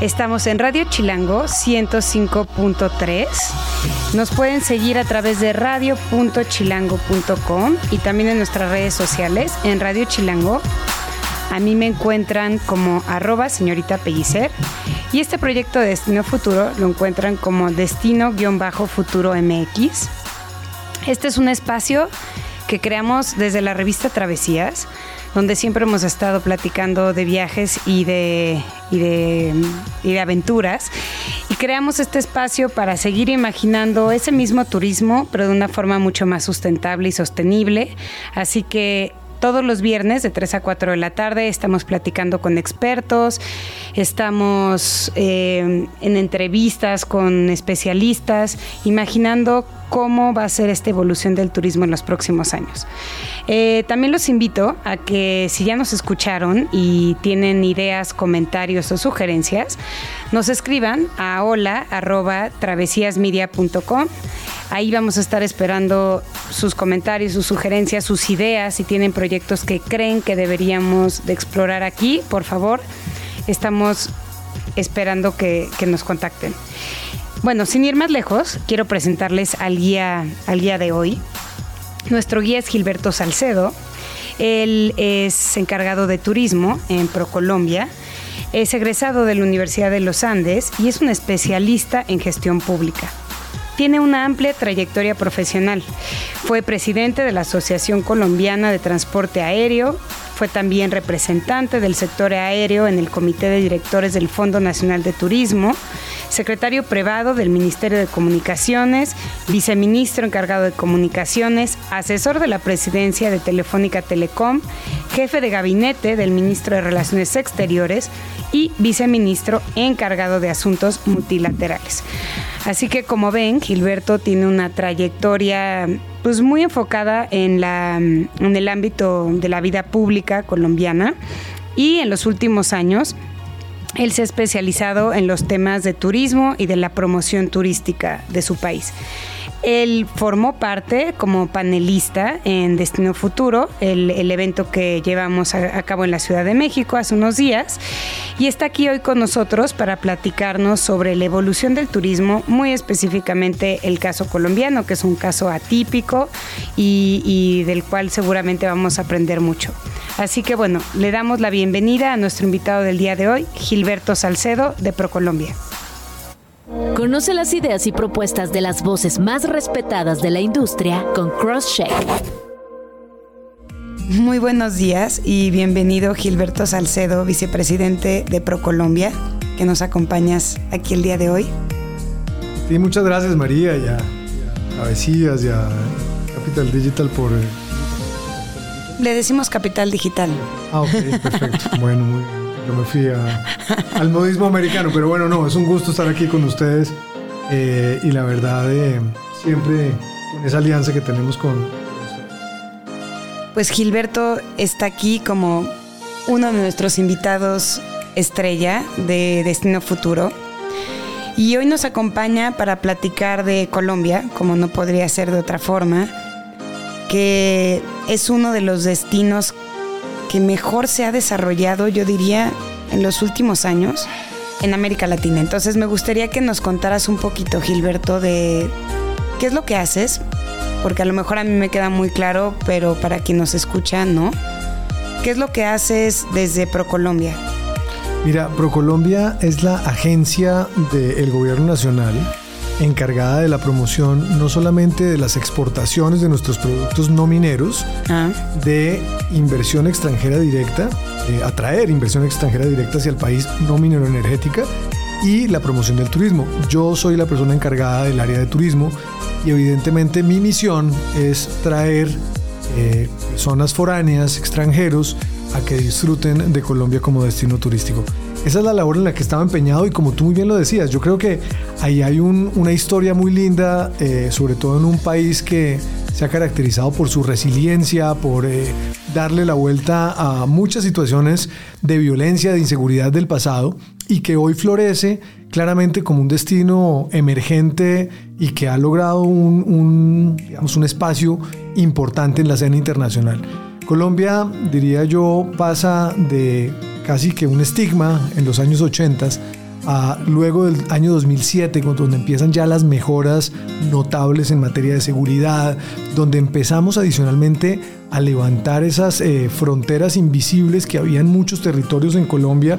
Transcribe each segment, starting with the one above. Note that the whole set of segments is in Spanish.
Estamos en Radio Chilango 105.3. Nos pueden seguir a través de radio.chilango.com y también en nuestras redes sociales en Radio Chilango. A mí me encuentran como arroba señorita Pellicer y este proyecto de Destino Futuro lo encuentran como Destino-Futuro MX. Este es un espacio que creamos desde la revista Travesías, donde siempre hemos estado platicando de viajes y de, y de, y de aventuras. Y creamos este espacio para seguir imaginando ese mismo turismo, pero de una forma mucho más sustentable y sostenible. Así que todos los viernes de 3 a 4 de la tarde estamos platicando con expertos, estamos eh, en entrevistas con especialistas, imaginando cómo va a ser esta evolución del turismo en los próximos años. Eh, también los invito a que si ya nos escucharon y tienen ideas, comentarios o sugerencias, nos escriban a hola travesíasmedia.com. Ahí vamos a estar esperando sus comentarios, sus sugerencias, sus ideas. Si tienen proyectos que creen que deberíamos de explorar aquí, por favor, estamos esperando que, que nos contacten. Bueno, sin ir más lejos, quiero presentarles al guía, al guía de hoy. Nuestro guía es Gilberto Salcedo. Él es encargado de turismo en ProColombia. Es egresado de la Universidad de los Andes y es un especialista en gestión pública. Tiene una amplia trayectoria profesional. Fue presidente de la Asociación Colombiana de Transporte Aéreo, fue también representante del sector aéreo en el Comité de Directores del Fondo Nacional de Turismo, secretario privado del Ministerio de Comunicaciones, viceministro encargado de Comunicaciones, asesor de la presidencia de Telefónica Telecom, jefe de gabinete del ministro de Relaciones Exteriores y viceministro encargado de Asuntos Multilaterales. Así que como ven, Gilberto tiene una trayectoria pues muy enfocada en, la, en el ámbito de la vida pública colombiana y en los últimos años él se ha especializado en los temas de turismo y de la promoción turística de su país. Él formó parte como panelista en Destino Futuro, el, evento que llevamos a, cabo en la Ciudad de México hace unos días, y está aquí hoy con nosotros para platicarnos sobre la evolución del turismo, muy específicamente el caso colombiano, que es un caso atípico y, y del cual seguramente vamos a aprender mucho. Así que bueno, le damos la bienvenida a nuestro invitado del día de hoy, Gilberto Salcedo de ProColombia. Conoce las ideas y propuestas de las voces más respetadas de la industria con CrossCheck. Muy buenos días y bienvenido Gilberto Salcedo, vicepresidente de ProColombia, que nos acompañas aquí el día de hoy. Sí, muchas gracias María y a, Travesías y a Capital Digital por... Le decimos Capital Digital. Ah, ok, perfecto. bueno, muy bien me fui al modismo americano, pero bueno, no, es un gusto estar aquí con ustedes eh, y la verdad eh, siempre con esa alianza que tenemos con, Pues Gilberto está aquí como uno de nuestros invitados estrella de Destino Futuro. Y hoy nos acompaña para platicar de Colombia, como no podría ser de otra forma, que es uno de los destinos que mejor se ha desarrollado, yo diría, en los últimos años en América Latina. Entonces me gustaría que nos contaras un poquito, Gilberto, de qué es lo que haces, porque a lo mejor a mí me queda muy claro, pero para quien nos escucha, ¿no? ¿Qué es lo que haces desde ProColombia? Mira, ProColombia es la agencia del gobierno nacional encargada de la promoción no solamente de las exportaciones de nuestros productos no mineros, ah. de inversión extranjera directa, atraer inversión extranjera directa hacia el país no minero energética y la promoción del turismo. Yo soy la persona encargada del área de turismo y evidentemente mi misión es traer eh, personas foráneas, extranjeros, a que disfruten de Colombia como destino turístico. Esa es la labor en la que estaba empeñado y como tú muy bien lo decías, yo creo que ahí hay una historia muy linda, eh, sobre todo en un país que se ha caracterizado por su resiliencia, por eh, darle la vuelta a muchas situaciones de violencia, de inseguridad del pasado y que hoy florece claramente como un destino emergente y que ha logrado un, digamos, un espacio importante en la escena internacional. Colombia, diría yo, pasa de casi que un estigma en los años 80 a luego del año 2007, donde empiezan ya las mejoras notables en materia de seguridad, donde empezamos adicionalmente a levantar esas eh, fronteras invisibles que había en muchos territorios en Colombia,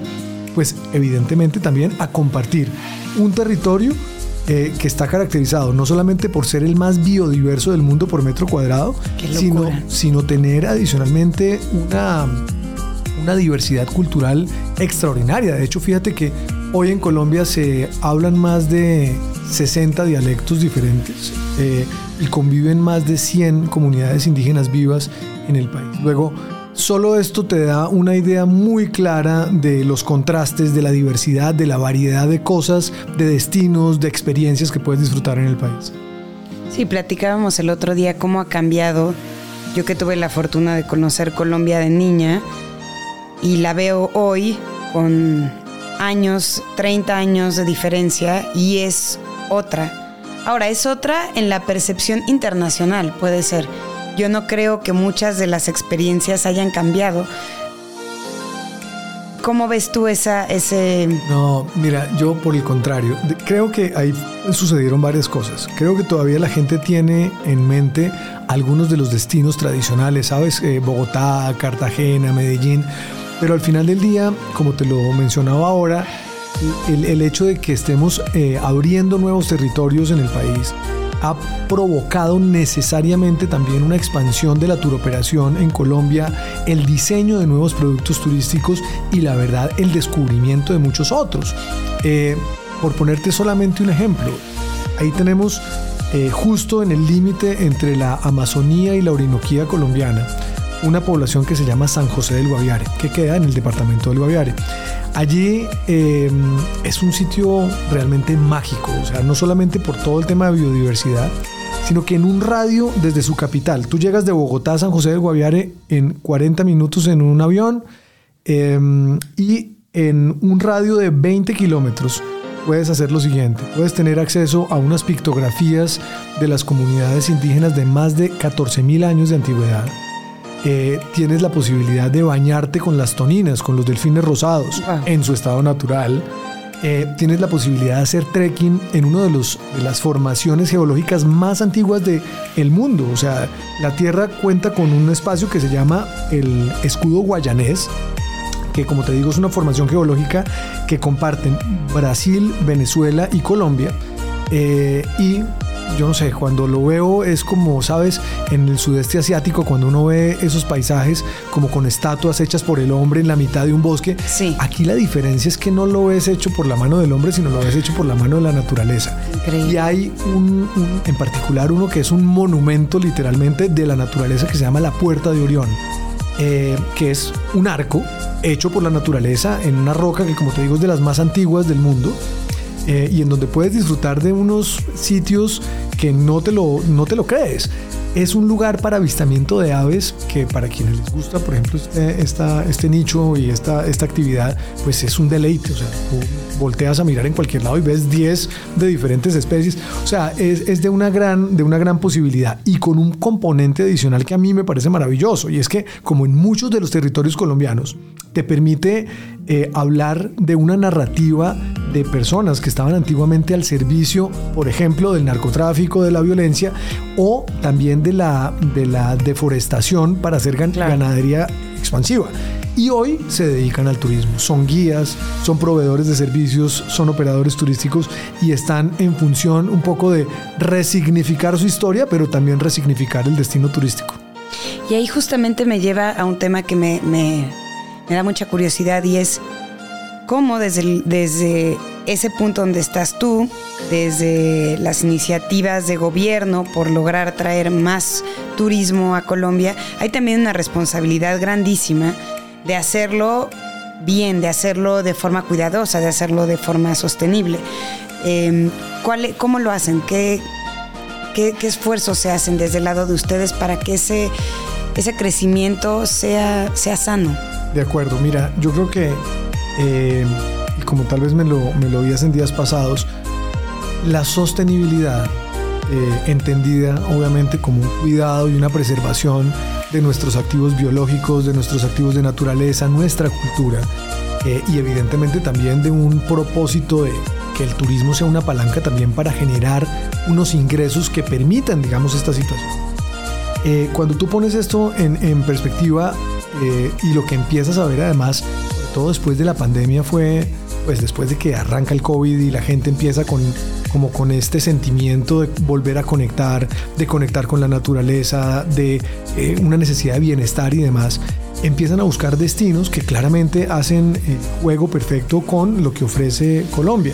pues evidentemente también a compartir un territorio eh, que está caracterizado no solamente por ser el más biodiverso del mundo por metro cuadrado, sino, sino tener adicionalmente una una diversidad cultural extraordinaria. De hecho, fíjate que hoy en Colombia se hablan más de 60 dialectos diferentes eh, y conviven más de 100 comunidades indígenas vivas en el país. Luego, solo esto te da una idea muy clara de los contrastes, de la diversidad, de la variedad de cosas, de destinos, de experiencias que puedes disfrutar en el país. Sí, platicábamos el otro día cómo ha cambiado. Yo que tuve la fortuna de conocer Colombia de niña, y la veo hoy con años, 30 años de diferencia y es otra. Ahora, es otra en la percepción internacional, puede ser. Yo no creo que muchas de las experiencias hayan cambiado. ¿Cómo ves tú esa, ese...? No, mira, yo por el contrario, creo que ahí sucedieron varias cosas. Creo que todavía la gente tiene en mente algunos de los destinos tradicionales, ¿sabes? Eh, Bogotá, Cartagena, Medellín pero al final del día, como te lo mencionaba ahora, el, hecho de que estemos eh, abriendo nuevos territorios en el país ha provocado necesariamente también una expansión de la turoperación en Colombia, el diseño de nuevos productos turísticos y la verdad el descubrimiento de muchos otros. Eh, por ponerte solamente un ejemplo, ahí tenemos eh, justo en el límite entre la Amazonía y la Orinoquía colombiana una población que se llama San José del Guaviare, que queda en el departamento del Guaviare. Allí em, es un sitio realmente mágico, o sea, no solamente por todo el tema de biodiversidad, sino que en un radio desde su capital, tú llegas de Bogotá a San José del Guaviare en 40 minutos en un avión em, y en un radio de 20 kilómetros puedes hacer lo siguiente. Puedes tener acceso a unas pictografías de las comunidades indígenas de más de 14.000 años de antigüedad eh, tienes la posibilidad de bañarte con las toninas, con los delfines rosados en su estado natural. Eh, tienes la posibilidad de hacer trekking en una de, los, de las formaciones geológicas más antiguas del el mundo. O sea, la Tierra cuenta con un espacio que se llama el escudo guayanés, que como te digo es una formación geológica que comparten Brasil, Venezuela y Colombia. Eh, y yo no sé, cuando lo veo es como, sabes, en el sudeste asiático, cuando uno ve esos paisajes como con estatuas hechas por el hombre en la mitad de un bosque. Sí. Aquí la diferencia es que no lo ves hecho por la mano del hombre, sino lo ves hecho por la mano de la naturaleza. Increíble. Y hay un, en particular uno que es un monumento literalmente de la naturaleza que se llama la Puerta de Orión. Eh, que es un arco hecho por la naturaleza en una roca que como te digo es de las más antiguas del mundo eh, y en donde puedes disfrutar de unos sitios que no te lo, no te lo crees. Es un lugar para avistamiento de aves que para quienes les gusta, por ejemplo, este, este nicho y esta, esta actividad, pues es un deleite. O sea, volteas a mirar en cualquier lado y ves 10 de diferentes especies. O sea, es, es, de, una gran, de una gran posibilidad y con un componente adicional que a mí me parece maravilloso. Y es que, como en muchos de los territorios colombianos, te permite eh, hablar de una narrativa de personas que estaban antiguamente al servicio, por ejemplo, del narcotráfico, de la violencia o también de la, de la deforestación para hacer ganadería expansiva. Y hoy se dedican al turismo. Son guías, son proveedores de servicios, son operadores turísticos y están en función un poco de resignificar su historia, pero también resignificar el destino turístico. Y ahí justamente me lleva a un tema que me me da mucha curiosidad y es cómo desde, desde ese punto donde estás tú, desde las iniciativas de gobierno por lograr traer más turismo a Colombia, hay también una responsabilidad grandísima de hacerlo bien, de hacerlo de forma cuidadosa, de hacerlo de forma sostenible. Em, ¿cuál, ¿Cómo lo hacen? ¿Qué, ¿Qué, esfuerzos se hacen desde el lado de ustedes para que ese, ese crecimiento sea, sea sano? De acuerdo, mira, yo creo que, eh, como tal vez me lo, me lo en días pasados, la sostenibilidad, eh, entendida obviamente como un cuidado y una preservación de nuestros activos biológicos, de nuestros activos de naturaleza, nuestra cultura, eh, y evidentemente también de un propósito de que el turismo sea una palanca también para generar unos ingresos que permitan, digamos, esta situación. Cuando tú pones esto en, perspectiva eh, y lo que empiezas a ver además, todo después de la pandemia, fue pues después de que arranca el COVID y la gente empieza con como con este sentimiento de volver a conectar, de conectar con la naturaleza, de eh, una necesidad de bienestar y demás, empiezan a buscar destinos que claramente hacen juego perfecto con lo que ofrece Colombia.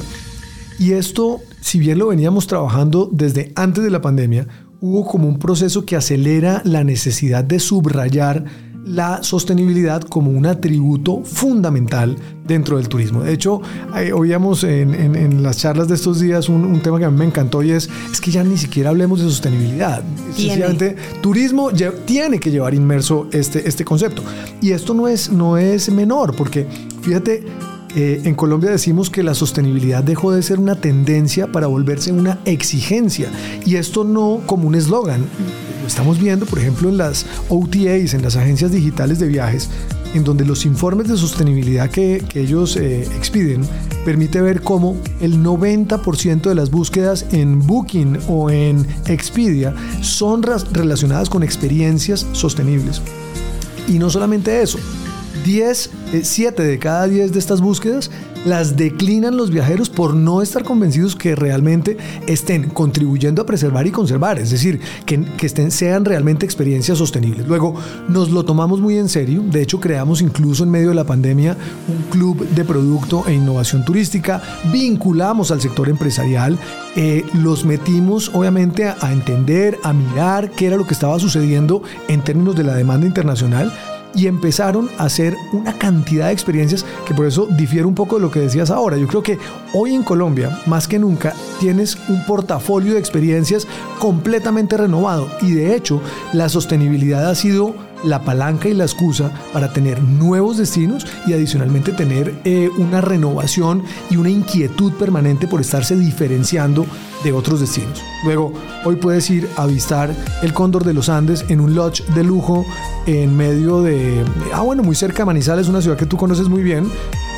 Y esto, si bien lo veníamos trabajando desde antes de la pandemia, hubo como un proceso que acelera la necesidad de subrayar la sostenibilidad como un atributo fundamental dentro del turismo. De hecho, eh, oíamos en, las charlas de estos días un, tema que a mí me encantó y es, es que ya ni siquiera hablemos de sostenibilidad. Sencillamente, turismo tiene que llevar inmerso este, este concepto. Y esto no es, no es menor, porque fíjate, eh, en Colombia decimos que la sostenibilidad dejó de ser una tendencia para volverse una exigencia. Y esto no como un eslogan. Lo estamos viendo, por ejemplo, en las OTAs, en las agencias digitales de viajes, en donde los informes de sostenibilidad que, ellos eh, expiden permite ver cómo el 90% de las búsquedas en Booking o en Expedia son relacionadas con experiencias sostenibles. Y no solamente eso, 10, 7 eh, de cada 10 de estas búsquedas las declinan los viajeros por no estar convencidos que realmente estén contribuyendo a preservar y conservar, es decir, que, estén, sean realmente experiencias sostenibles. Luego, nos lo tomamos muy en serio, de hecho creamos incluso en medio de la pandemia un club de producto e innovación turística, vinculamos al sector empresarial, eh, los metimos obviamente a entender, a mirar qué era lo que estaba sucediendo en términos de la demanda internacional y empezaron a hacer una cantidad de experiencias que por eso difiere un poco de lo que decías ahora. Yo creo que hoy en Colombia, más que nunca, tienes un portafolio de experiencias completamente renovado y de hecho la sostenibilidad ha sido la palanca y la excusa para tener nuevos destinos y adicionalmente tener eh, una renovación y una inquietud permanente por estarse diferenciando de otros destinos. Luego, hoy puedes ir a avistar el Cóndor de los Andes en un lodge de lujo en medio de, ah bueno, muy cerca de Manizales, una ciudad que tú conoces muy bien,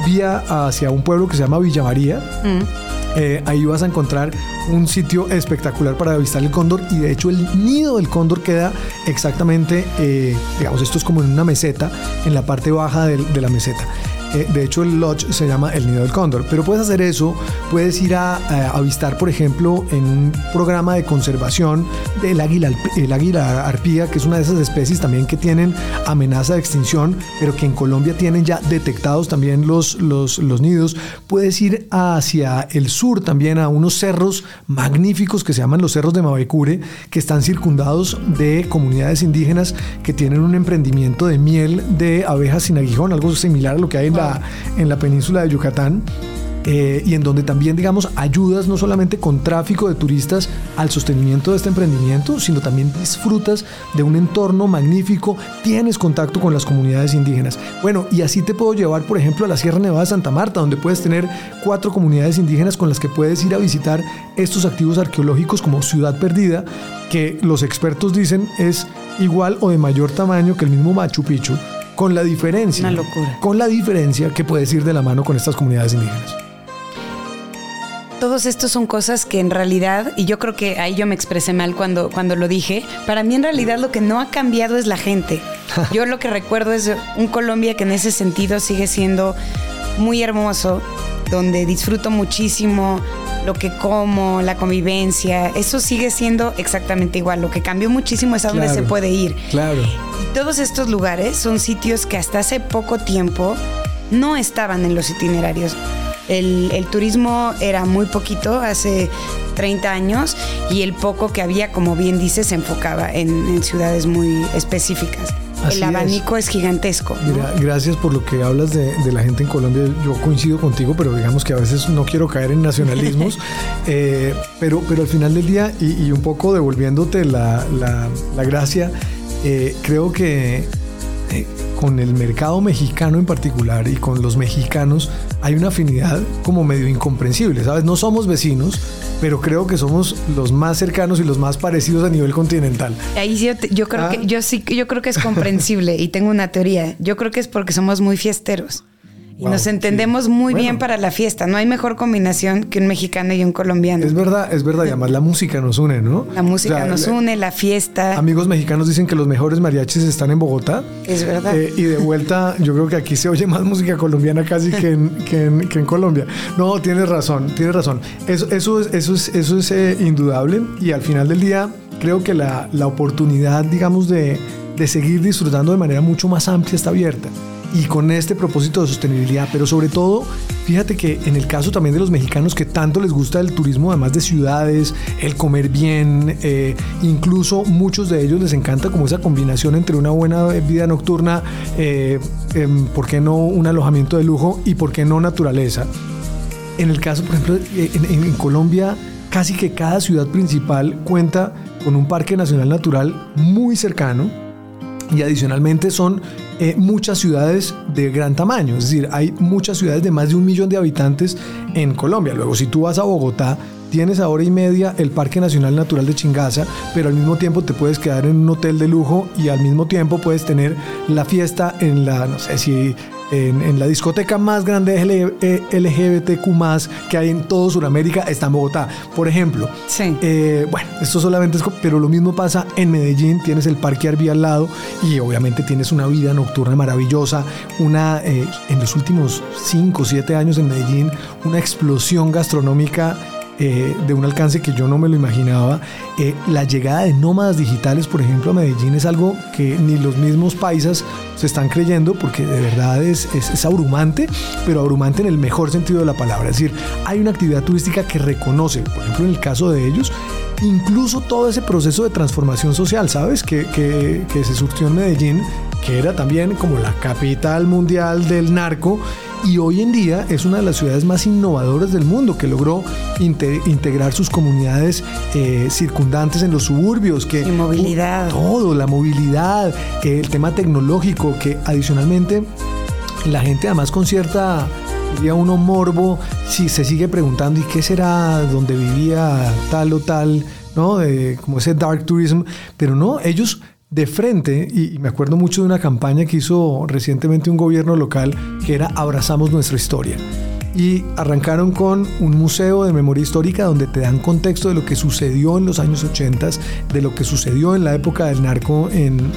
vía hacia un pueblo que se llama Villa María. Mm. Eh, ahí vas a encontrar un sitio espectacular para avistar el cóndor y de hecho el nido del cóndor queda exactamente, eh, digamos, esto es como en una meseta, en la parte baja de la meseta. Eh, de hecho, el lodge se llama el nido del cóndor. Pero puedes hacer eso, puedes ir a, avistar, por ejemplo, en un programa de conservación del águila, el águila arpía, que es una de esas especies también que tienen amenaza de extinción, pero que en Colombia tienen ya detectados también los, los, los nidos. Puedes ir hacia el sur también a unos cerros magníficos que se llaman los cerros de Mavecure, que están circundados de comunidades indígenas que tienen un emprendimiento de miel de abejas sin aguijón, algo similar a lo que hay en en la península de Yucatán. Eh, y en donde también, digamos, ayudas no solamente con tráfico de turistas al sostenimiento de este emprendimiento, sino también disfrutas de un entorno magnífico, tienes contacto con las comunidades indígenas. Bueno, y así te puedo llevar, por ejemplo, a la Sierra Nevada de Santa Marta, donde puedes tener cuatro comunidades indígenas con las que puedes ir a visitar estos activos arqueológicos como Ciudad Perdida, que los expertos dicen es igual o de mayor tamaño que el mismo Machu Picchu con la diferencia. Una locura. Con la diferencia que puedes ir de la mano con estas comunidades indígenas. Todos estos son cosas que en realidad, y yo creo que ahí yo me expresé mal cuando, cuando lo dije, para mí en realidad lo que no ha cambiado es la gente. Yo lo que recuerdo es un Colombia que en ese sentido sigue siendo muy hermoso, donde disfruto muchísimo lo que como, la convivencia, eso sigue siendo exactamente igual. Lo que cambió muchísimo es a dónde se puede ir. Claro. Y todos estos lugares son sitios que hasta hace poco tiempo no estaban en los itinerarios. El, turismo era muy poquito hace 30 años y el poco que había, como bien dices, se enfocaba en, en ciudades muy específicas. El abanico es. gigantesco. Mira, gracias por lo que hablas de, la gente en Colombia. Yo coincido contigo, pero digamos que a veces no quiero caer en nacionalismos. Eh, pero, pero al final del día, y, un poco devolviéndote la, gracia, eh, creo que eh, con el mercado mexicano en particular y con los mexicanos hay una afinidad como medio incomprensible, ¿sabes? No somos vecinos, pero creo que somos los más cercanos y los más parecidos a nivel continental. Ahí yo, yo creo que ah. yo sí yo creo que es comprensible y tengo una teoría. Yo creo que es porque somos muy fiesteros. Y nos entendemos muy bien para la fiesta. No hay mejor combinación que un mexicano y un colombiano. Es verdad, es verdad. Y además la música nos une, ¿no? La música nos une, la fiesta. Amigos mexicanos dicen que los mejores mariachis están en Bogotá. Es verdad. Eh, y de vuelta, yo creo que aquí se oye más música colombiana casi que en, que en, Colombia. No, tienes razón, tienes razón. Eso, eso es, eso es, eso es eh, indudable. Y al final del día, creo que la, la oportunidad, digamos, de, de seguir disfrutando de manera mucho más amplia está abierta y con este propósito de sostenibilidad, pero sobre todo, fíjate que en el caso también de los mexicanos que tanto les gusta el turismo, además de ciudades, el comer bien, eh, incluso muchos de ellos les encanta como esa combinación entre una buena vida nocturna, eh, em, ¿por qué no un alojamiento de lujo y por qué no naturaleza? En el caso, por ejemplo, en Colombia, casi que cada ciudad principal cuenta con un parque nacional natural muy cercano y adicionalmente son eh, muchas ciudades de gran tamaño, es decir, hay muchas ciudades de más de un millón de habitantes en Colombia. Luego, si tú vas a Bogotá, tienes a hora y media el Parque Nacional Natural de Chingaza, pero al mismo tiempo te puedes quedar en un hotel de lujo y al mismo tiempo puedes tener la fiesta en la, no sé si en, la discoteca más grande LGBTQ que hay en todo Sudamérica está en Bogotá, por ejemplo. Sí. Eh, bueno, esto solamente es, pero lo mismo pasa en Medellín, tienes el Parque Arví al lado y obviamente tienes una vida nocturna maravillosa, una, eh, en los últimos 5 o 7 años en Medellín, una explosión gastronómica eh, de un alcance que yo no me lo imaginaba. Eh, la llegada de nómadas digitales, por ejemplo, a Medellín es algo que ni los mismos paisas se están creyendo porque de verdad es, es, abrumante, pero abrumante en el mejor sentido de la palabra. Es decir, hay una actividad turística que reconoce, por ejemplo, en el caso de ellos, incluso todo ese proceso de transformación social, ¿sabes? Que, que, que se surgió en Medellín, que era también como la capital mundial del narco y hoy en día es una de las ciudades más innovadoras del mundo que logró integrar sus comunidades eh, circundantes en los suburbios. Que, movilidad. todo, la movilidad, el tema tecnológico, que adicionalmente la gente además con cierta diría uno morbo, si se sigue preguntando, ¿y qué será donde vivía tal o tal? ¿No? como ese dark tourism, pero no, ellos de frente, y me acuerdo mucho de una campaña que hizo recientemente un gobierno local que era Abrazamos nuestra historia. Y arrancaron con un museo de memoria histórica donde te dan contexto de lo que sucedió en los años 80, de lo que sucedió en la época del narco en,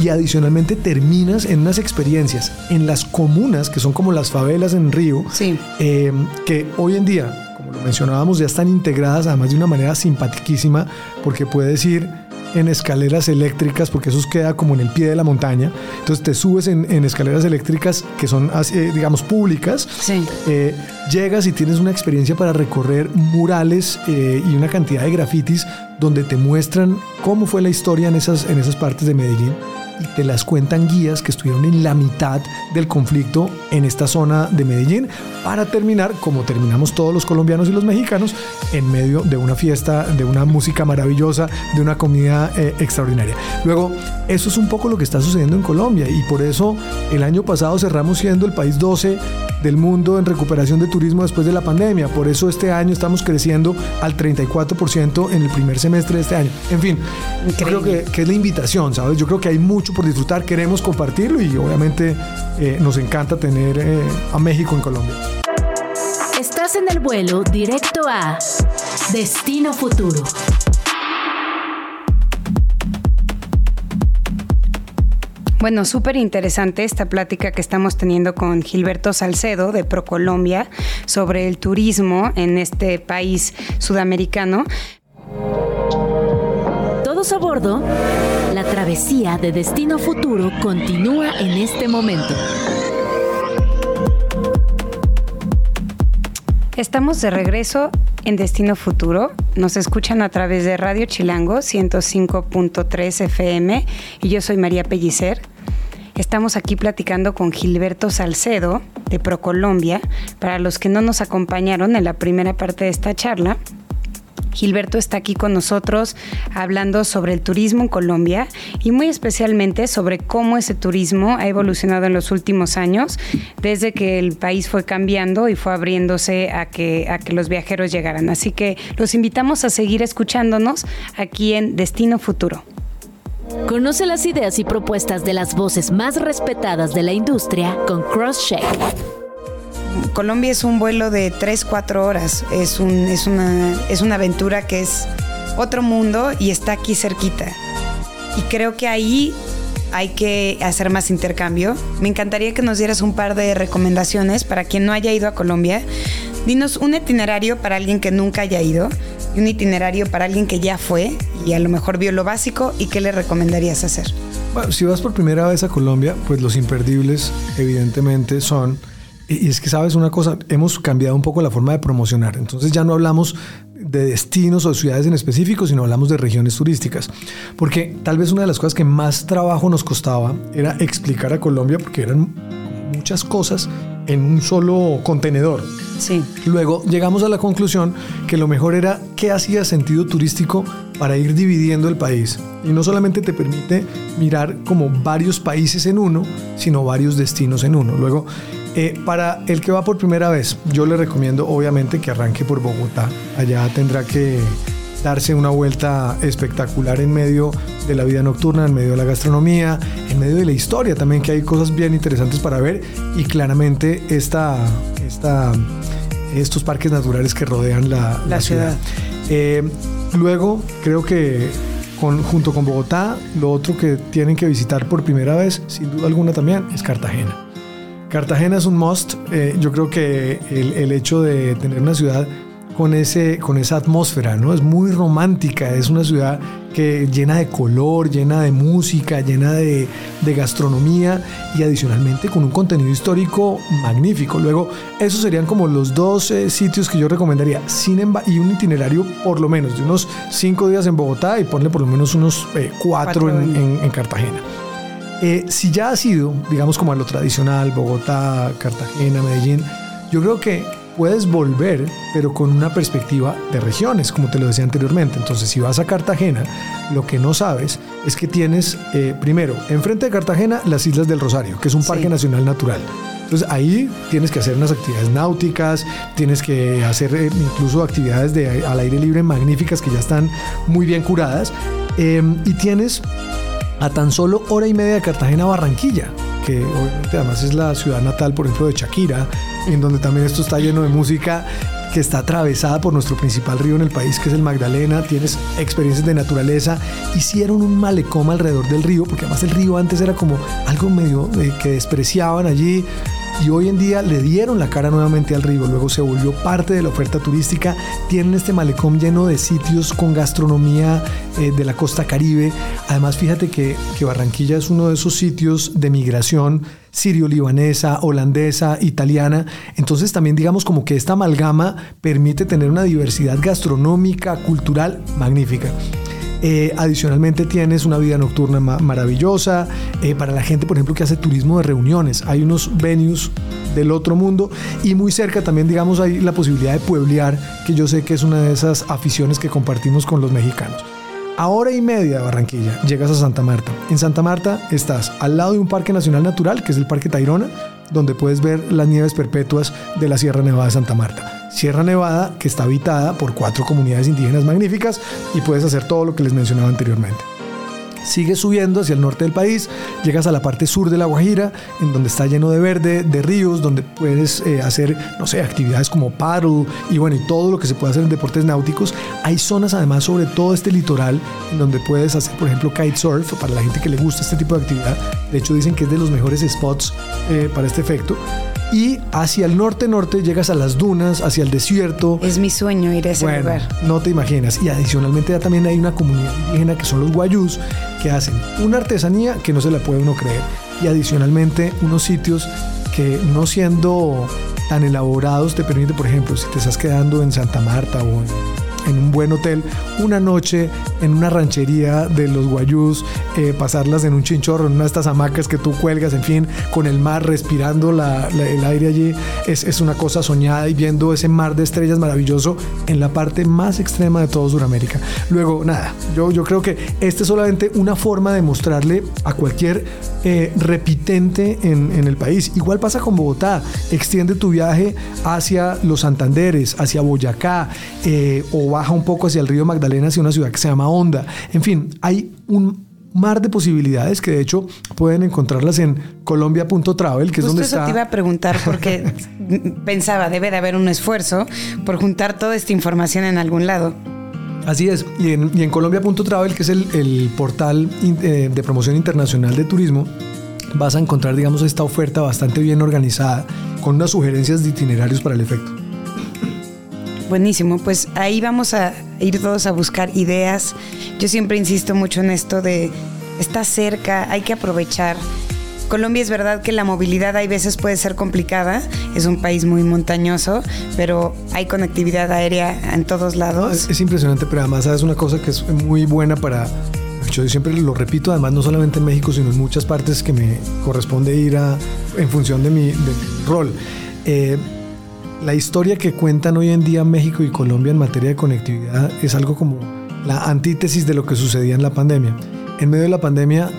y adicionalmente terminas en unas experiencias en las comunas, que son como las favelas en Río, sí. Eh, que hoy en día, como lo mencionábamos, ya están integradas además de una manera simpaticísima, porque puedes ir en escaleras eléctricas, porque eso queda como en el pie de la montaña. Entonces te subes en, escaleras eléctricas que son, eh, digamos, públicas. Sí. Eh, llegas y tienes una experiencia para recorrer murales eh, y una cantidad de grafitis donde te muestran cómo fue la historia en esas, en esas partes de Medellín y te las cuentan guías que estuvieron en la mitad del conflicto en esta zona de Medellín para terminar, como terminamos todos los colombianos y los mexicanos, en medio de una fiesta, de una música maravillosa, de una comida eh, extraordinaria. Luego, eso es un poco lo que está sucediendo en Colombia y por eso el año pasado cerramos siendo el país 12 del mundo en recuperación de turismo después de la pandemia. Por eso este año estamos creciendo al 34% en el primer semestre de este año. En fin, creo que, que, es la invitación, ¿sabes? Yo creo que hay mucho por disfrutar, queremos compartirlo y obviamente eh, nos encanta tener eh, a México en Colombia. Estás en el vuelo directo a Destino Futuro. Bueno, súper interesante esta plática que estamos teniendo con Gilberto Salcedo de ProColombia sobre el turismo en este país sudamericano. Todos a bordo, la travesía de Destino Futuro continúa en este momento. Estamos de regreso en Destino Futuro. Nos escuchan a través de Radio Chilango 105.3 FM y yo soy María Pellicer. Estamos aquí platicando con Gilberto Salcedo de Procolombia. Para los que no nos acompañaron en la primera parte de esta charla, Gilberto está aquí con nosotros hablando sobre el turismo en Colombia y muy especialmente sobre cómo ese turismo ha evolucionado en los últimos años, desde que el país fue cambiando y fue abriéndose a que, a que los viajeros llegaran. Así que los invitamos a seguir escuchándonos aquí en Destino Futuro. Conoce las ideas y propuestas de las voces más respetadas de la industria con CrossCheck. Colombia es un vuelo de 3, 4 horas. Es, un, es, una, es una aventura que es otro mundo y está aquí cerquita. Y creo que ahí hay que hacer más intercambio. Me encantaría que nos dieras un par de recomendaciones para quien no haya ido a Colombia. Dinos un itinerario para alguien que nunca haya ido y un itinerario para alguien que ya fue y a lo mejor vio lo básico y qué le recomendarías hacer. Bueno, si vas por primera vez a Colombia, pues los imperdibles evidentemente son y es que, sabes una cosa, hemos cambiado un poco la forma de promocionar. Entonces ya no hablamos de destinos o de ciudades en específico, sino hablamos de regiones turísticas. Porque tal vez una de las cosas que más trabajo nos costaba era explicar a Colombia, porque eran muchas cosas en un solo contenedor. Sí. Luego llegamos a la conclusión que lo mejor era qué hacía sentido turístico para ir dividiendo el país. Y no solamente te permite mirar como varios países en uno, sino varios destinos en uno. Luego eh, para el que va por primera vez, yo le recomiendo obviamente que arranque por Bogotá. Allá tendrá que darse una vuelta espectacular en medio de la vida nocturna, en medio de la gastronomía, en medio de la historia también, que hay cosas bien interesantes para ver y claramente esta, esta, estos parques naturales que rodean la, ciudad. Eh, luego, creo que junto con Bogotá, lo otro que tienen que visitar por primera vez, sin duda alguna también, es Cartagena. Cartagena es un must. Eh, yo creo que el, hecho de tener una ciudad con, ese, con esa atmósfera, ¿no? Es muy romántica, es una ciudad que llena de color, llena de música, llena de, gastronomía y adicionalmente con un contenido histórico magnífico. Luego, esos serían como los dos eh, sitios que yo recomendaría, sin y un itinerario por lo menos de unos cinco días en Bogotá y ponle por lo menos unos eh, cuatro, en Cartagena. Eh, si ya ha sido, digamos, como a lo tradicional, Bogotá, Cartagena, Medellín, yo creo que puedes volver, pero con una perspectiva de regiones, como te lo decía anteriormente. Entonces, si vas a Cartagena, lo que no sabes es que tienes, eh, primero, enfrente de Cartagena, las Islas del Rosario, que es un parque nacional natural. Entonces ahí tienes que hacer unas actividades náuticas, tienes que hacer eh, incluso actividades de, al aire libre magníficas que ya están muy bien curadas. y tienes a tan solo hora y media de Cartagena, Barranquilla, que además es la ciudad natal, por ejemplo, de Shakira, en donde también esto está lleno de música que está atravesada por nuestro principal río en el país, que es el Magdalena, tienes experiencias de naturaleza, hicieron un malecón alrededor del río, porque además el río antes era como algo medio de que despreciaban allí, y hoy en día le dieron la cara nuevamente al río, luego se volvió parte de la oferta turística, tienen este malecón lleno de sitios con gastronomía eh, de la costa caribe, además fíjate que, que Barranquilla es uno de esos sitios de migración sirio-libanesa, holandesa, italiana. Entonces también digamos como que esta amalgama permite tener una diversidad gastronómica, cultural magnífica. Eh, adicionalmente tienes una vida nocturna maravillosa. Eh, para la gente, por ejemplo, que hace turismo de reuniones. Hay unos venues del otro mundo y muy cerca también, digamos, hay la posibilidad de pueblear, que yo sé que es una de esas aficiones que compartimos con los mexicanos. A hora y media de Barranquilla llegas a Santa Marta. En Santa Marta estás al lado de un parque nacional natural, que es el Parque Tayrona, donde puedes ver las nieves perpetuas de la Sierra Nevada de Santa Marta. Sierra Nevada, que está habitada por cuatro comunidades indígenas magníficas y puedes hacer todo lo que les mencionaba anteriormente. Sigues subiendo hacia el norte del país, llegas a la parte sur de La Guajira, en donde está lleno de verde, de ríos, donde puedes eh, hacer, no sé, actividades como paddle y bueno, y todo lo que se puede hacer en deportes náuticos. Hay zonas además sobre todo este litoral, en donde puedes hacer, por ejemplo, kitesurf, para la gente que le gusta este tipo de actividad. De hecho, dicen que es de los mejores spots eh, para este efecto y hacia el norte-norte llegas a las dunas, hacia el desierto. Es mi sueño ir a ese bueno, lugar. No te imaginas. Y adicionalmente ya también hay una comunidad indígena que son los guayús, que hacen una artesanía que no se la puede uno creer. Y adicionalmente unos sitios que no siendo tan elaborados te permite, por ejemplo, si te estás quedando en Santa Marta o en en un buen hotel, una noche en una ranchería de los guayús, eh, pasarlas en un chinchorro, en una de estas hamacas que tú cuelgas, en fin, con el mar respirando el aire allí, es, es, una cosa soñada y viendo ese mar de estrellas maravilloso en la parte más extrema de todo Sudamérica. Luego, nada, yo, yo creo que esta es solamente una forma de mostrarle a cualquier eh, repitente en, en el país. Igual pasa con Bogotá, extiende tu viaje hacia los Santanderes, hacia Boyacá eh, o baja un poco hacia el río Magdalena, hacia una ciudad que se llama Honda. En fin, hay un mar de posibilidades que de hecho pueden encontrarlas en colombia.travel, que es donde eso te iba a preguntar porque pensaba, debe de haber un esfuerzo por juntar toda esta información en algún lado. Así es, y en, y en colombia.travel, que es el, portal eh, de promoción internacional de turismo, vas a encontrar, digamos, esta oferta bastante bien organizada, con unas sugerencias de itinerarios para el efecto. Buenísimo, pues ahí vamos a ir todos a buscar ideas. Yo siempre insisto mucho en esto de está cerca, hay que aprovechar. Colombia es verdad que la movilidad hay veces puede ser complicada, es un país muy montañoso, pero hay conectividad aérea en todos lados. Es, impresionante, pero además es una cosa que es muy buena para, yo siempre lo repito, además no solamente en México, sino en muchas partes que me corresponde ir a, en función de mi, rol. Eh, la historia que cuentan hoy en día México y Colombia en materia de conectividad es algo como la antítesis de lo que sucedía en la pandemia. En medio de la pandemia,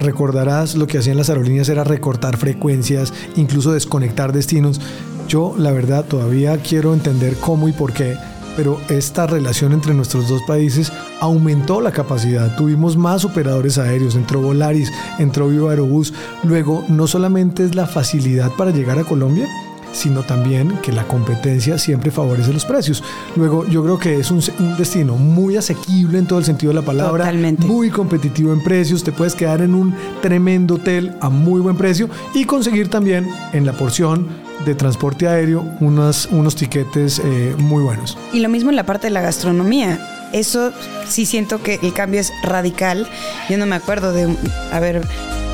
recordarás lo que hacían las aerolíneas era recortar frecuencias, incluso desconectar destinos. Yo, la verdad, todavía quiero entender cómo y por qué, pero esta relación entre nuestros dos países aumentó la capacidad. Tuvimos más operadores aéreos, entró Volaris, entró Viva Aerobús. Luego, no solamente es la facilidad para llegar a Colombia, sino también que la competencia siempre favorece los precios. Luego, yo creo que es un, destino muy asequible en todo el sentido de la palabra, muy competitivo en precios, te puedes quedar en un tremendo hotel a muy buen precio y conseguir también en la porción de transporte aéreo unos, unos tiquetes eh, muy buenos. Y lo mismo en la parte de la gastronomía. Eso sí siento que el cambio es radical. Yo no me acuerdo de haber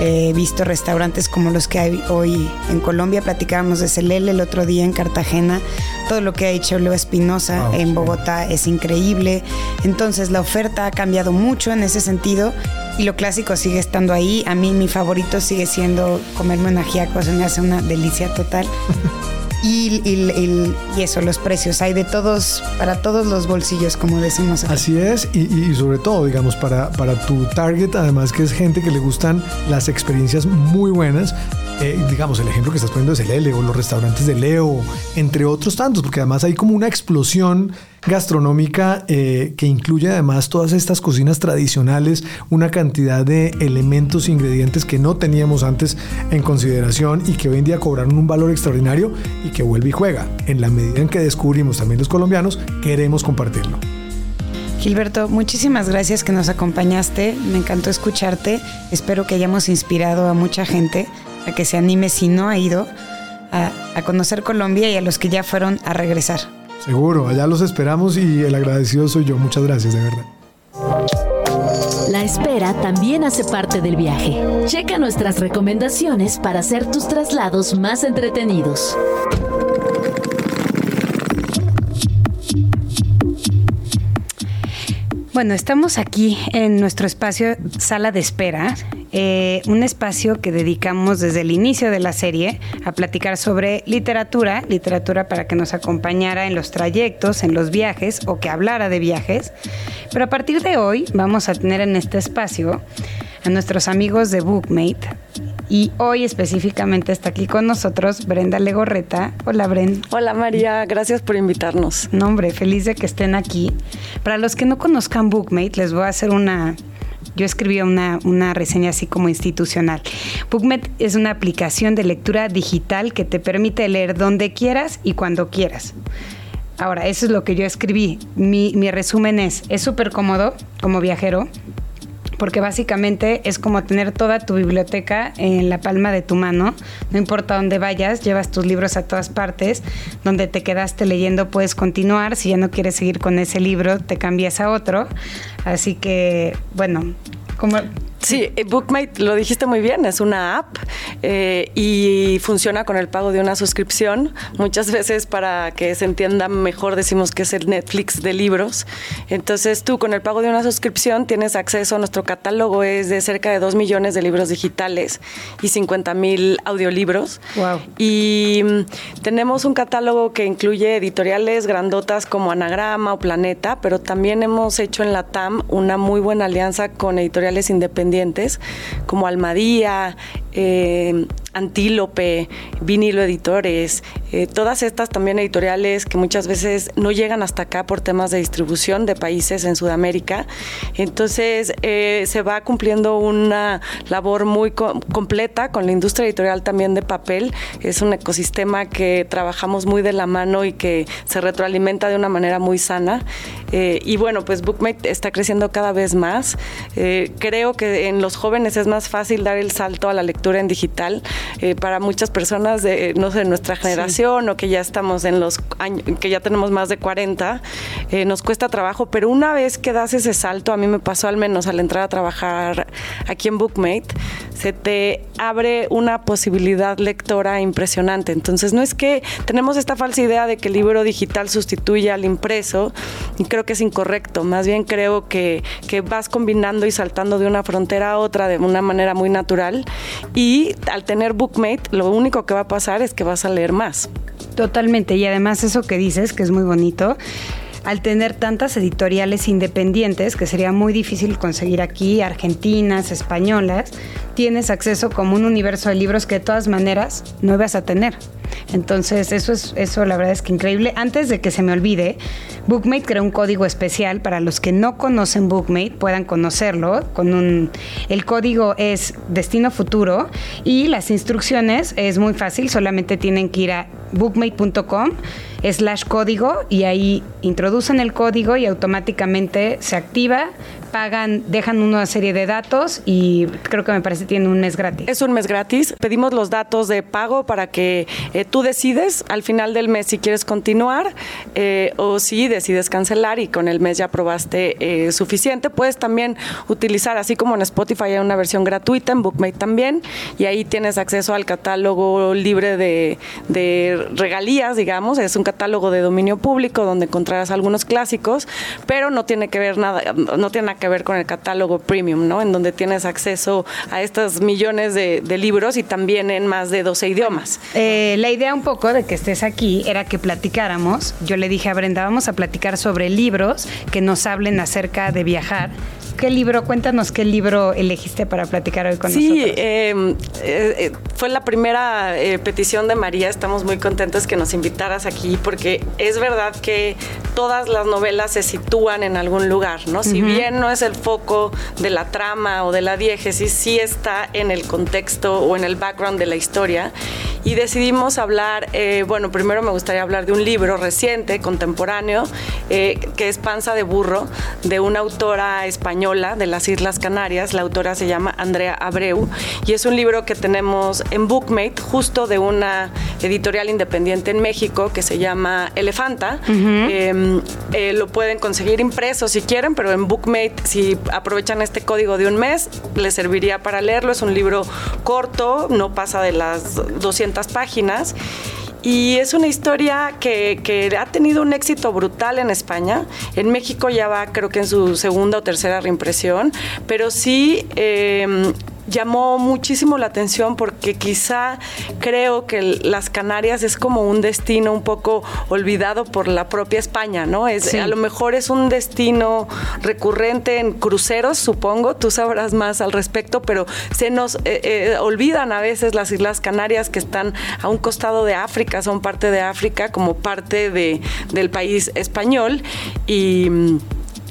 He visto restaurantes como los que hay hoy en Colombia. Platicábamos de Celele el otro día en Cartagena. Todo lo que ha hecho Leo Espinosa en Bogotá es increíble. Entonces la oferta ha cambiado mucho en ese sentido y lo clásico sigue estando ahí. A mí mi favorito sigue siendo comerme un ajiaco, se me hace una delicia total. Y, eso, los precios. Hay de todos, para todos los bolsillos, como decimos. Así es, y, sobre todo, digamos, para, para tu target, además que es gente que le gustan las experiencias muy buenas. Eh, digamos, el ejemplo que estás poniendo es el L o los restaurantes de Leo, entre otros tantos, porque además hay como una explosión gastronómica eh, que incluye además todas estas cocinas tradicionales, una cantidad de elementos e ingredientes que no teníamos antes en consideración y que hoy en día cobraron un valor extraordinario y que vuelve y juega. En la medida en que descubrimos también los colombianos, queremos compartirlo. Gilberto, muchísimas gracias que nos acompañaste. Me encantó escucharte. Espero que hayamos inspirado a mucha gente a que se anime si no ha ido a, a conocer Colombia y a los que ya fueron a regresar. Seguro, allá los esperamos y el agradecido soy yo. Muchas gracias, de verdad. La espera también hace parte del viaje. Checa nuestras recomendaciones para hacer tus traslados más entretenidos. Bueno, estamos aquí en nuestro espacio Sala de Espera, eh, un espacio que dedicamos desde el inicio de la serie a platicar sobre literatura, literatura para que nos acompañara en los trayectos, en los viajes o que hablara de viajes. Pero a partir de hoy vamos a tener en este espacio a nuestros amigos de Bookmate y hoy específicamente está aquí con nosotros Brenda Legorreta. Hola, Brenda. Hola, María. Gracias por invitarnos. No, hombre, feliz de que estén aquí. Para los que no conozcan Bookmate, les voy a hacer una yo escribí una, una, reseña así como institucional. Bookmate es una aplicación de lectura digital que te permite leer donde quieras y cuando quieras. Ahora, eso es lo que yo escribí. Mi, mi resumen es, es súper cómodo como viajero porque básicamente es como tener toda tu biblioteca en la palma de tu mano. No importa dónde vayas, llevas tus libros a todas partes. Donde te quedaste leyendo puedes continuar. Si ya no quieres seguir con ese libro, te cambias a otro. Así que, bueno, como Sí, eh, Bookmate, lo dijiste muy bien, es una app eh, y funciona con el pago de una suscripción. Muchas veces para que se entienda mejor decimos que es el Netflix de libros. Entonces tú con el pago de una suscripción tienes acceso a nuestro catálogo, es de cerca de 2 millones de libros digitales y 50 mil audiolibros. Wow. Y mm, tenemos un catálogo que incluye editoriales grandotas como Anagrama o Planeta, pero también hemos hecho en la TAM una muy buena alianza con editoriales independientes como Almadía, eh, Antílope, Vinilo Editores, eh, todas estas también editoriales que muchas veces no llegan hasta acá por temas de distribución de países en Sudamérica. Entonces eh, se va cumpliendo una labor muy completa con la industria editorial también de papel. Es un ecosistema que trabajamos muy de la mano y que se retroalimenta de una manera muy sana. y bueno, pues Bookmate está creciendo cada vez más. creo que en los jóvenes es más fácil dar el salto a la lectura en digital eh, para muchas personas de, no sé, nuestra generación o que ya estamos en los años, que ya tenemos más de 40, eh, nos cuesta trabajo, pero una vez que das ese salto, a mí me pasó al menos al entrar a trabajar aquí en Bookmate, se te abre una posibilidad lectora impresionante. Entonces, no es que tenemos esta falsa idea de que el libro digital sustituye al impreso, y creo que es incorrecto. Más bien creo que, que vas combinando y saltando de una frontera a otra de una manera muy natural y al tener Bookmate, lo único que va a pasar es que vas a leer más. Totalmente, y además eso que dices, que es muy bonito, al tener tantas editoriales independientes, que sería muy difícil conseguir aquí, argentinas, españolas, tienes acceso como un universo de libros que de todas maneras no ibas a tener. Entonces, eso es eso la verdad es que increíble. Antes de que se me olvide, Bookmate creó un código especial para los que no conocen Bookmate, puedan conocerlo con un el código es Destino Futuro y las instrucciones es muy fácil, solamente tienen que ir a bookmate.com slash código y ahí introducen el código y automáticamente se activa pagan, dejan una serie de datos y creo que me parece que tiene un mes gratis. Es un mes gratis. Pedimos los datos de pago para que eh, tú decides al final del mes si quieres continuar eh, o si decides cancelar y con el mes ya probaste eh, suficiente. Puedes también utilizar, así como en Spotify hay una versión gratuita, en Bookmate también, y ahí tienes acceso al catálogo libre de, regalías, digamos. Es un catálogo de dominio público donde encontrarás algunos clásicos, pero no tiene que ver nada, no tiene nada que ver con el catálogo premium, ¿no? En donde tienes acceso a estos millones de, libros y también en más de 12 idiomas. Eh, la idea un poco de que estés aquí era que platicáramos. Yo le dije a Brenda, vamos a platicar sobre libros que nos hablen acerca de viajar ¿Qué libro? Cuéntanos qué libro elegiste para platicar hoy con nosotros. Sí, eh, eh, fue la primera eh, petición de María. Estamos muy contentos que nos invitaras aquí porque es verdad que todas las novelas se sitúan en algún lugar, ¿no? Si bien no es el foco de la trama o de la diégesis, sí está en el contexto o en el background de la historia. Y decidimos hablar, bueno, primero me gustaría hablar de un libro reciente, contemporáneo, que es Panza de Burro, de una autora española de las Islas Canarias. La autora se llama Andrea Abreu y es un libro que tenemos en Bookmate, justo de una editorial independiente en México que se llama Elefanta. Em, eh, lo pueden conseguir impreso si quieren, pero en Bookmate, si aprovechan este código de un mes, les serviría para leerlo. Es un libro corto, no pasa de las 200 páginas y es una historia que, ha tenido un éxito brutal en España. En México ya va, creo que en su segunda o tercera reimpresión, pero sí em, llamó muchísimo la atención porque quizá creo que las Canarias es como un destino un poco olvidado por la propia España, ¿no? Es, A lo mejor es un destino recurrente en cruceros, supongo, tú sabrás más al respecto, pero se nos eh, eh, olvidan a veces las Islas Canarias que están a un costado de África, son parte de África como parte de, del país español y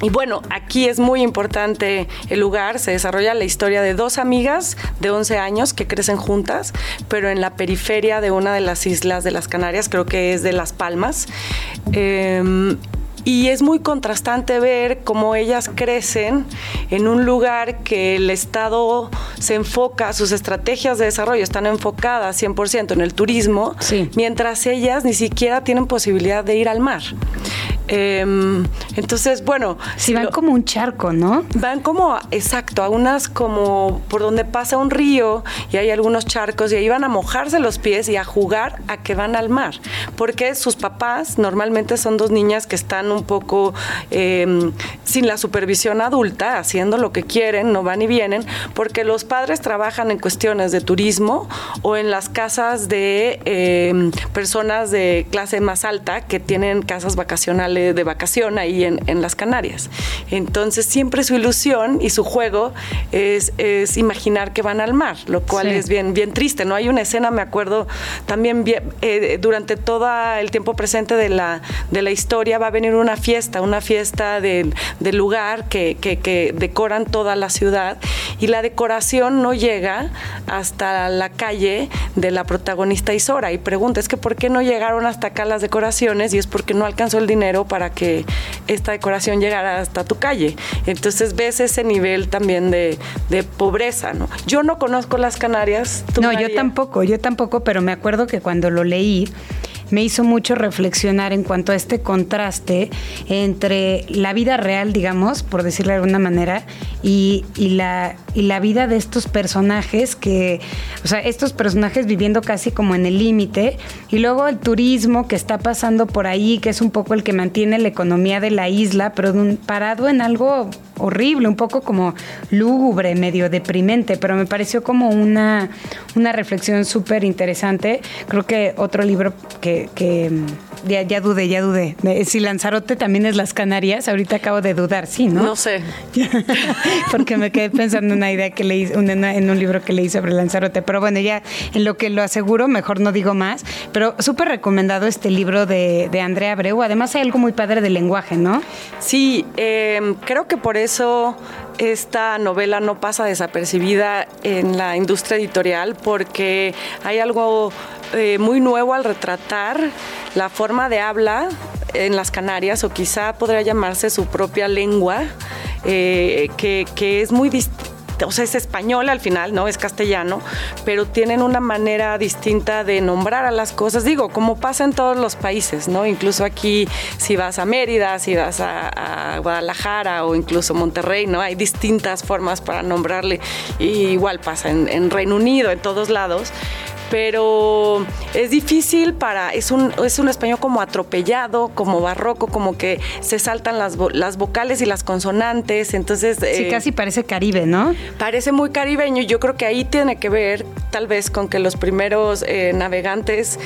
y bueno, aquí es muy importante el lugar, se desarrolla la historia de dos amigas de 11 años que crecen juntas, pero en la periferia de una de las islas de las Canarias, creo que es de Las Palmas. Em, y es muy contrastante ver cómo ellas crecen en un lugar que el Estado se enfoca, sus estrategias de desarrollo están enfocadas 100% en el turismo, mientras ellas ni siquiera tienen posibilidad de ir al mar. Em, entonces, bueno. Si van como un charco, ¿no? Van como, exacto, a unas como por donde pasa un río y hay algunos charcos y ahí van a mojarse los pies y a jugar a que van al mar. Porque sus papás normalmente son dos niñas que están un poco em, sin la supervisión adulta, haciendo lo que quieren, no van y vienen, porque los padres trabajan en cuestiones de turismo o en las casas de em, personas de clase más alta que tienen casas vacacionales de vacación ahí en, las Canarias. Entonces siempre su ilusión y su juego es, imaginar que van al mar, lo cual es bien, bien triste. No hay una escena, me acuerdo, también eh, durante todo el tiempo presente de la, de la historia va a venir una fiesta, una fiesta del, lugar que, que decoran toda la ciudad y la decoración no llega hasta la calle de la protagonista Isora y pregunta, es que ¿por qué no llegaron hasta acá las decoraciones? Y es porque no alcanzó el dinero para que esta decoración llegara hasta tu calle. Entonces ves ese nivel también de, pobreza, ¿no? Yo no conozco las Canarias. no, yo tampoco, yo tampoco, pero me acuerdo que cuando lo leí, me hizo mucho reflexionar en cuanto a este contraste entre la vida real, digamos, por decirlo de alguna manera, y, la, y la vida de estos personajes que, o sea, estos personajes viviendo casi como en el límite, y luego el turismo que está pasando por ahí, que es un poco el que mantiene la economía de la isla, pero parado en algo horrible, un poco como lúgubre, medio deprimente, pero me pareció como una, una reflexión súper interesante. Creo que otro libro que, que ya, ya, dudé, ya dudé. Si Lanzarote también es las Canarias, ahorita acabo de dudar, sí, ¿no? No sé. Porque me quedé pensando en una idea que leí, en un libro que leí sobre Lanzarote. Pero bueno, ya en lo que lo aseguro, mejor no digo más. Pero súper recomendado este libro de, de, Andrea Abreu. Además hay algo muy padre del lenguaje, ¿no? Sí, em, creo que por eso esta novela no pasa desapercibida en la industria editorial porque hay algo eh, muy nuevo al retratar la forma de habla en las Canarias, o quizá podría llamarse su propia lengua, eh, que, que, es muy distinta o sea, es español al final, no es castellano, pero tienen una manera distinta de nombrar a las cosas, digo, como pasa en todos los países, ¿no? Incluso aquí, si vas a Mérida, si vas a, Guadalajara o incluso Monterrey, ¿no? Hay distintas formas para nombrarle, y igual pasa en Reino Unido, en todos lados pero es difícil para, es un, es un español como atropellado, como barroco, como que se saltan las, las vocales y las consonantes, entonces... Sí, eh, casi parece caribe, ¿no? Parece muy caribeño, yo creo que ahí tiene que ver tal vez con que los primeros eh, navegantes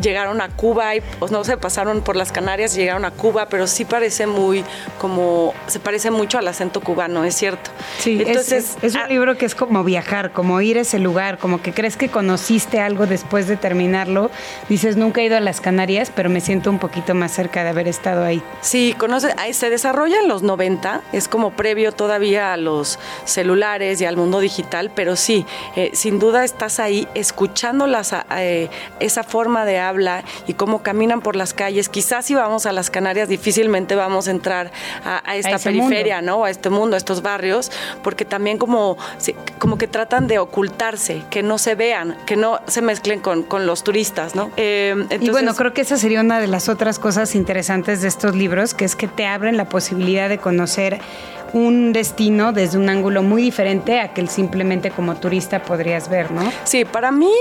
llegaron a Cuba y pues, no se pasaron por las Canarias y llegaron a Cuba, pero sí parece muy como se parece mucho al acento cubano, es cierto. Sí, entonces es, un ah, libro que es como viajar, como ir a ese lugar, como que crees que conociste algo después de terminarlo. Dices, nunca he ido a las Canarias, pero me siento un poquito más cerca de haber estado ahí. Sí, conoce, se desarrolla en los 90, es como previo todavía a los celulares y al mundo digital, pero sí, eh, sin duda estás ahí escuchando las, eh, esa forma de habla y cómo caminan por las calles. Quizás si vamos a las Canarias difícilmente vamos a entrar a, esta periferia, ¿no? A este mundo, a estos barrios, porque también como, como que tratan de ocultarse, que no se vean, que no se mezclen con, con los turistas, ¿no? Eh, y bueno, creo que esa sería una de las otras cosas interesantes de estos libros, que es que te abren la posibilidad de conocer un destino desde un ángulo muy diferente a que simplemente como turista podrías ver, ¿no? Sí, para mí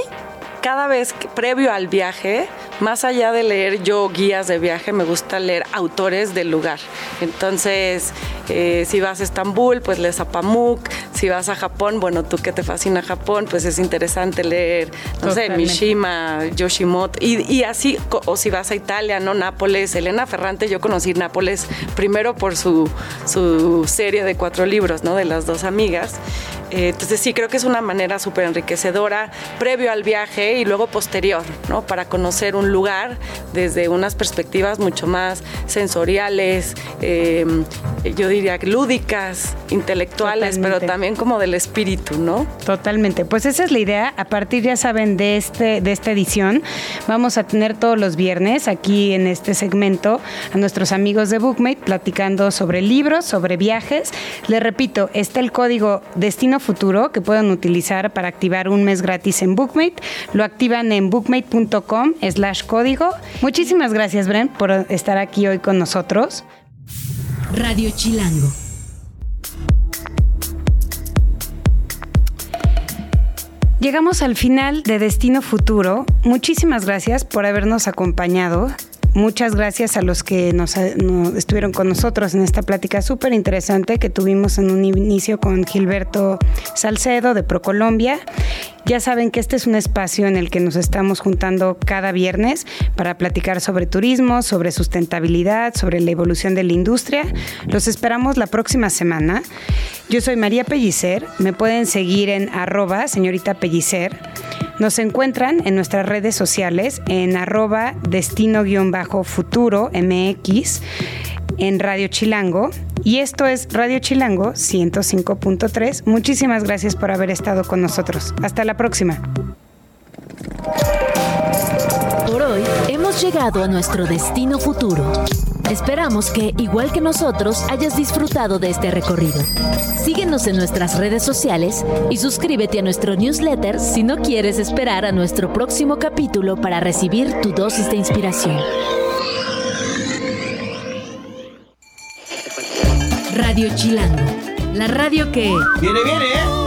cada vez previo al viaje, más allá de leer yo guías de viaje, me gusta leer autores del lugar. Entonces, eh, si vas a Estambul, pues lees a Pamuk. Si vas a Japón, bueno, tú que te fascina Japón, pues es interesante leer, no sé, Mishima, Yoshimoto. Y, así, o si vas a Italia, ¿no? Nápoles, Elena Ferrante, yo conocí Nápoles primero por su, su serie de cuatro libros, ¿no? De las dos amigas. Eh, entonces sí, creo que es una manera súper enriquecedora previo al viaje y luego posterior, ¿no? Para conocer un lugar desde unas perspectivas mucho más sensoriales, em, yo diría, lúdicas, intelectuales, pero también como del espíritu, ¿no? Totalmente. Pues esa es la idea. A partir, ya saben, de, este, de esta edición, vamos a tener todos los viernes aquí en este segmento a nuestros amigos de Bookmate platicando sobre libros, sobre viajes. Les repito, está el código Destino Futuro que pueden utilizar para activar un mes gratis en Bookmate. Lo activan en bookmate.com slash código. Muchísimas gracias, Bren, por estar aquí hoy con nosotros. Radio Chilango. Llegamos al final de Destino Futuro. Muchísimas gracias por habernos acompañado. Muchas gracias a los que nos, estuvieron con nosotros en esta plática súper interesante que tuvimos en un inicio con Gilberto Salcedo de Procolombia. Ya saben que este es un espacio en el que nos estamos juntando cada viernes para platicar sobre turismo, sobre sustentabilidad, sobre la evolución de la industria. Los esperamos la próxima semana. Yo soy María Pellicer. Me pueden seguir en arroba señorita Pellicer. Nos encuentran en nuestras redes sociales en arroba destino-futuro MX en Radio Chilango. Y esto es Radio Chilango 105.3. Muchísimas gracias por haber estado con nosotros. Hasta la próxima. Por hoy hemos llegado a nuestro destino futuro. Esperamos que, igual que nosotros, hayas disfrutado de este recorrido. Síguenos en nuestras redes sociales y suscríbete a nuestro newsletter si no quieres esperar a nuestro próximo capítulo para recibir tu dosis de inspiración. Radio Chilango, la radio que... Viene, viene, ¿eh?